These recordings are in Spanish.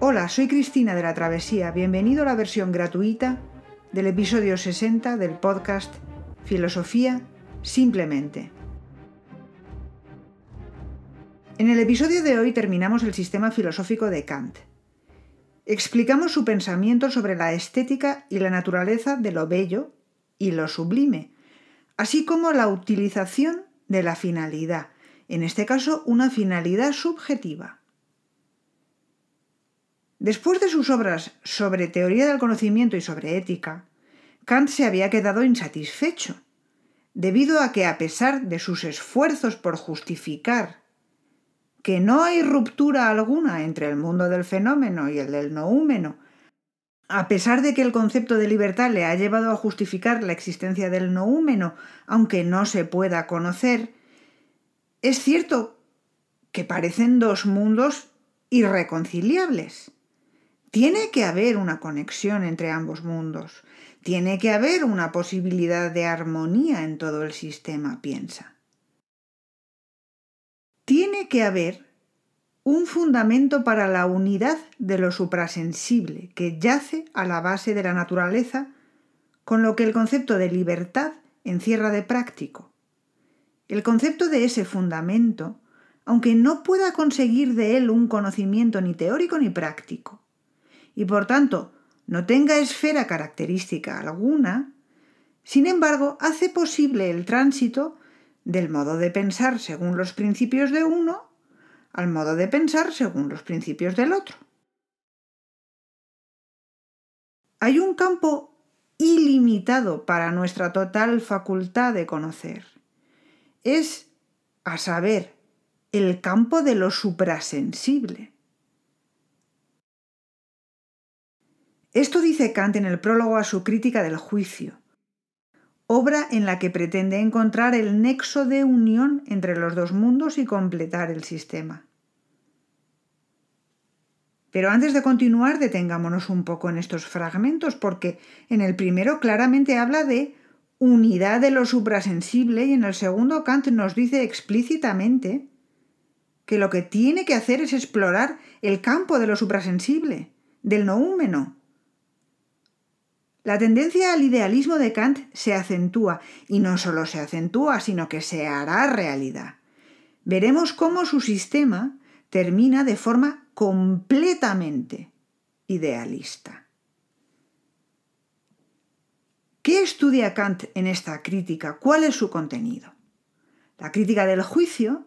Hola, soy Cristina de la Travesía. Bienvenido a la versión gratuita del episodio 60 del podcast Filosofía Simplemente. En el episodio de hoy terminamos el sistema filosófico de Kant. Explicamos su pensamiento sobre la estética y la naturaleza de lo bello y lo sublime, así como la utilización de la finalidad, en este caso una finalidad subjetiva. Después de sus obras sobre teoría del conocimiento y sobre ética, Kant se había quedado insatisfecho, debido a que a pesar de sus esfuerzos por justificar que no hay ruptura alguna entre el mundo del fenómeno y el del noúmeno, a pesar de que el concepto de libertad le ha llevado a justificar la existencia del noúmeno, aunque no se pueda conocer, es cierto que parecen dos mundos irreconciliables. Tiene que haber una conexión entre ambos mundos. Tiene que haber una posibilidad de armonía en todo el sistema, piensa. Tiene que haber un fundamento para la unidad de lo suprasensible que yace a la base de la naturaleza, con lo que el concepto de libertad encierra de práctico. El concepto de ese fundamento, aunque no pueda conseguir de él un conocimiento ni teórico ni práctico, y por tanto no tenga esfera característica alguna, sin embargo hace posible el tránsito del modo de pensar según los principios de uno al modo de pensar según los principios del otro. Hay un campo ilimitado para nuestra total facultad de conocer. Es, a saber, el campo de lo suprasensible. Esto dice Kant en el prólogo a su crítica del juicio, obra en la que pretende encontrar el nexo de unión entre los dos mundos y completar el sistema. Pero antes de continuar, detengámonos un poco en estos fragmentos, porque en el primero claramente habla de unidad de lo suprasensible y en el segundo Kant nos dice explícitamente que lo que tiene que hacer es explorar el campo de lo suprasensible, del noúmeno, la tendencia al idealismo de Kant se acentúa, y no solo se acentúa, sino que se hará realidad. Veremos cómo su sistema termina de forma completamente idealista. ¿Qué estudia Kant en esta crítica? ¿Cuál es su contenido? La crítica del juicio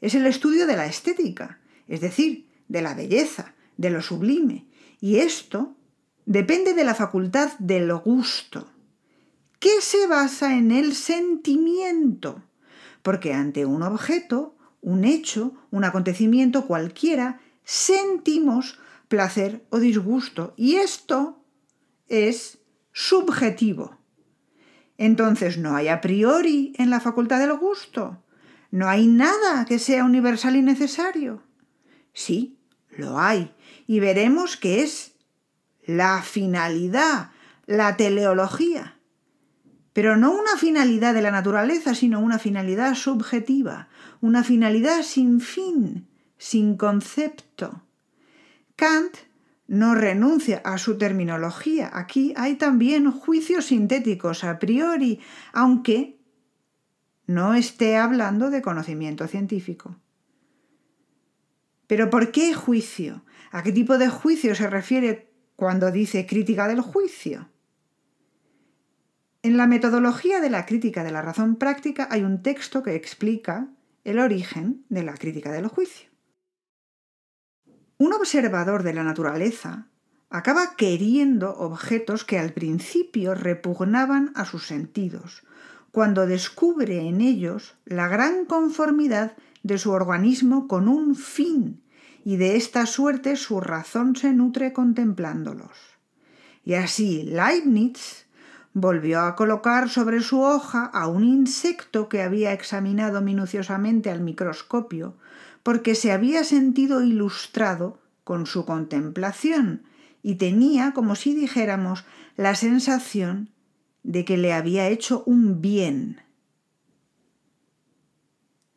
es el estudio de la estética, es decir, de la belleza, de lo sublime, y esto depende de la facultad del gusto, que se basa en el sentimiento, porque ante un objeto, un hecho, un acontecimiento cualquiera, sentimos placer o disgusto, y esto es subjetivo. Entonces no hay a priori en la facultad del gusto, no hay nada que sea universal y necesario. Sí, lo hay, y veremos que es la finalidad, la teleología. Pero no una finalidad de la naturaleza, sino una finalidad subjetiva, una finalidad sin fin, sin concepto. Kant no renuncia a su terminología. Aquí hay también juicios sintéticos a priori, aunque no esté hablando de conocimiento científico. Pero ¿por qué juicio? ¿A qué tipo de juicio se refiere cuando dice crítica del juicio. En la metodología de la crítica de la razón práctica hay un texto que explica el origen de la crítica del juicio. Un observador de la naturaleza acaba queriendo objetos que al principio repugnaban a sus sentidos, cuando descubre en ellos la gran conformidad de su organismo con un fin y de esta suerte su razón se nutre contemplándolos. Y así Leibniz volvió a colocar sobre su hoja a un insecto que había examinado minuciosamente al microscopio, porque se había sentido ilustrado con su contemplación y tenía, como si dijéramos, la sensación de que le había hecho un bien.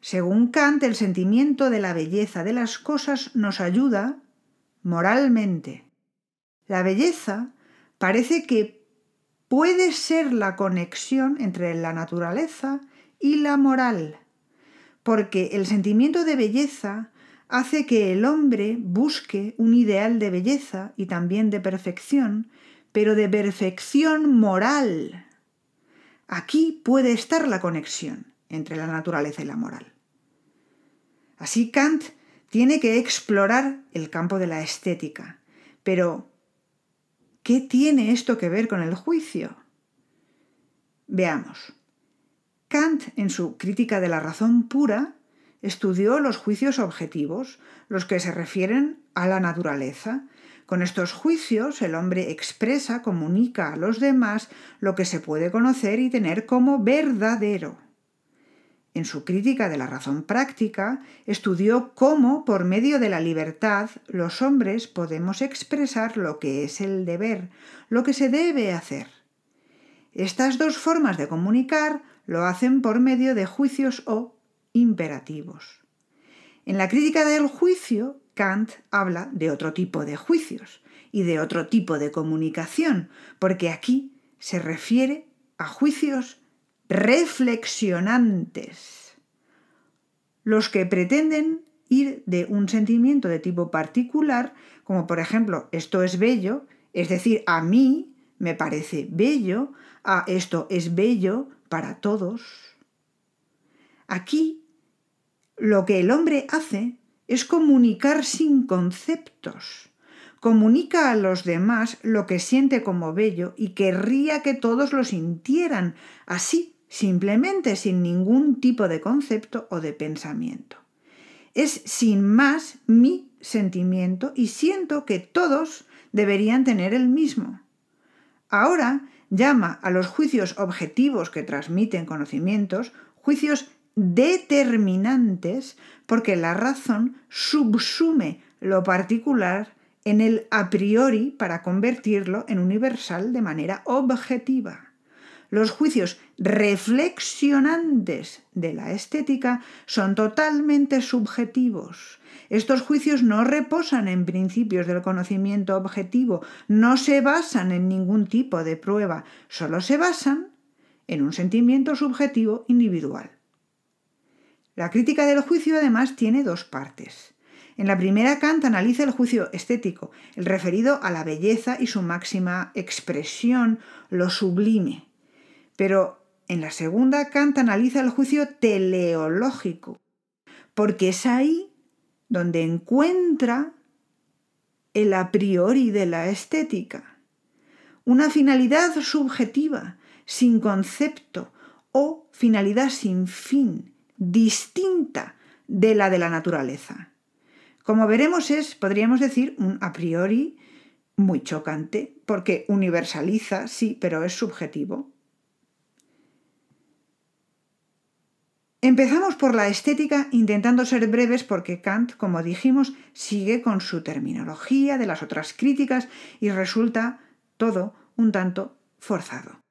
Según Kant, el sentimiento de la belleza de las cosas nos ayuda, moralmente. La belleza parece que puede ser la conexión entre la naturaleza y la moral, porque el sentimiento de belleza hace que el hombre busque un ideal de belleza y también de perfección, pero de perfección moral. Aquí puede estar la conexión entre la naturaleza y la moral. Así Kant tiene que explorar el campo de la estética. Pero, ¿qué tiene esto que ver con el juicio? Veamos. Kant, en su crítica de la razón pura, estudió los juicios objetivos, los que se refieren a la naturaleza. Con estos juicios el hombre expresa, comunica a los demás lo que se puede conocer y tener como verdadero. En su crítica de la razón práctica, estudió cómo, por medio de la libertad, los hombres podemos expresar lo que es el deber, lo que se debe hacer. Estas dos formas de comunicar lo hacen por medio de juicios o imperativos. En la crítica del juicio, Kant habla de otro tipo de juicios y de otro tipo de comunicación, porque aquí se refiere a juicios reflexionantes, los que pretenden ir de un sentimiento de tipo particular, como por ejemplo esto es bello, es decir, a mí me parece bello, a esto es bello para todos. Aquí lo que el hombre hace es comunicar sin conceptos. Comunica a los demás lo que siente como bello y querría que todos lo sintieran así simplemente sin ningún tipo de concepto o de pensamiento. Es sin más mi sentimiento y siento que todos deberían tener el mismo. Ahora llama a los juicios objetivos que transmiten conocimientos juicios determinantes porque la razón subsume lo particular en el a priori para convertirlo en universal de manera objetiva. Los juicios reflexionantes de la estética son totalmente subjetivos. Estos juicios no reposan en principios del conocimiento objetivo, no se basan en ningún tipo de prueba, solo se basan en un sentimiento subjetivo individual. La crítica del juicio además tiene dos partes. En la primera Kant analiza el juicio estético, el referido a la belleza y su máxima expresión, lo sublime. Pero en la segunda, Kant analiza el juicio teleológico, porque es ahí donde encuentra el a priori de la estética, una finalidad subjetiva, sin concepto, o finalidad sin fin, distinta de la de la naturaleza. Como veremos es, podríamos decir, un a priori muy chocante, porque universaliza, sí, pero es subjetivo. Empezamos por la estética intentando ser breves porque Kant, como dijimos, sigue con su terminología de las otras críticas y resulta todo un tanto forzado.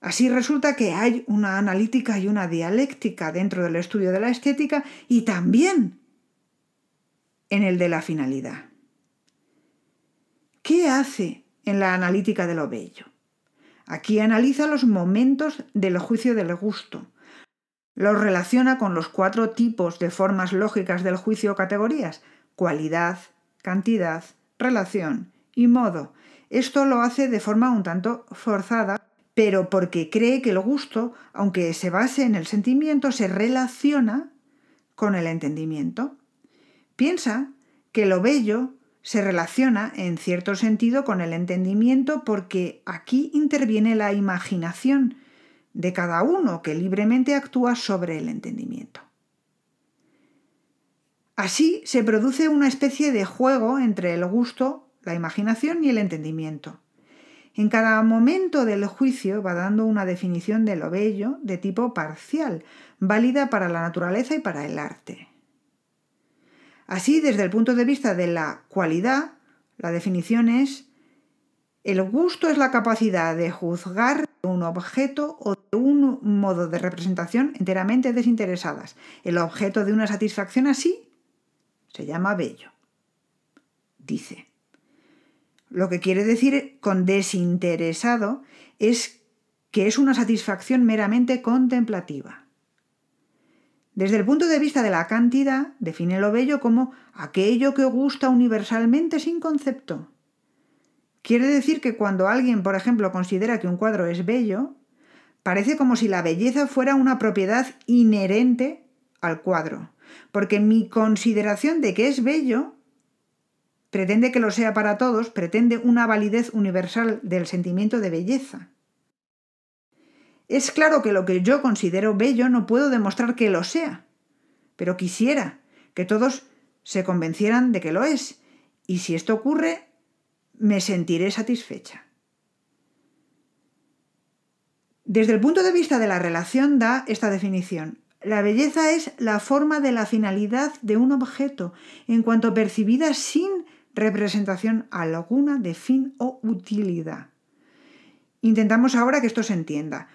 Así resulta que hay una analítica y una dialéctica dentro del estudio de la estética y también en el de la finalidad. ¿Qué hace en la analítica de lo bello? Aquí analiza los momentos del juicio del gusto, los relaciona con los cuatro tipos de formas lógicas del juicio o categorías, cualidad, cantidad, relación y modo. Esto lo hace de forma un tanto forzada, pero porque cree que el gusto, aunque se base en el sentimiento, se relaciona con el entendimiento. Piensa que lo bello se relaciona en cierto sentido con el entendimiento porque aquí interviene la imaginación de cada uno que libremente actúa sobre el entendimiento. Así se produce una especie de juego entre el gusto, la imaginación y el entendimiento. En cada momento del juicio va dando una definición de lo bello de tipo parcial, válida para la naturaleza y para el arte. Así, desde el punto de vista de la cualidad, la definición es el gusto es la capacidad de juzgar un objeto o de un modo de representación enteramente desinteresadas. El objeto de una satisfacción así se llama bello. dice. Lo que quiere decir con desinteresado es que es una satisfacción meramente contemplativa. Desde el punto de vista de la cantidad, define lo bello como aquello que gusta universalmente sin concepto. Quiere decir que cuando alguien, por ejemplo, considera que un cuadro es bello, parece como si la belleza fuera una propiedad inherente al cuadro, porque mi consideración de que es bello pretende que lo sea para todos, pretende una validez universal del sentimiento de belleza. Es claro que lo que yo considero bello no puedo demostrar que lo sea, pero quisiera que todos se convencieran de que lo es, y si esto ocurre, me sentiré satisfecha. Desde el punto de vista de la relación da esta definición. La belleza es la forma de la finalidad de un objeto, en cuanto percibida sin representación alguna de fin o utilidad. Intentamos ahora que esto se entienda.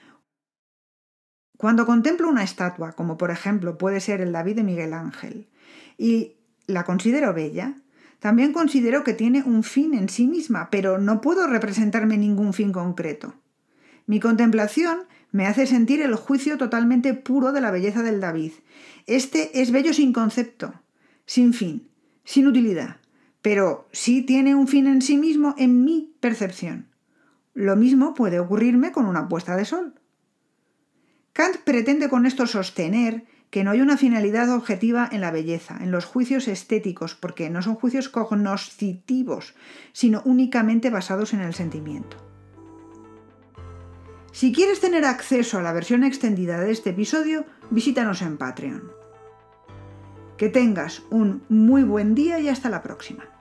Cuando contemplo una estatua, como por ejemplo puede ser el David de Miguel Ángel, y la considero bella, también considero que tiene un fin en sí misma, pero no puedo representarme ningún fin concreto. Mi contemplación me hace sentir el juicio totalmente puro de la belleza del David. Este es bello sin concepto, sin fin, sin utilidad, pero sí tiene un fin en sí mismo en mi percepción. Lo mismo puede ocurrirme con una puesta de sol. Kant pretende con esto sostener que no hay una finalidad objetiva en la belleza, en los juicios estéticos, porque no son juicios cognoscitivos, sino únicamente basados en el sentimiento. Si quieres tener acceso a la versión extendida de este episodio, visítanos en Patreon. Que tengas un muy buen día y hasta la próxima.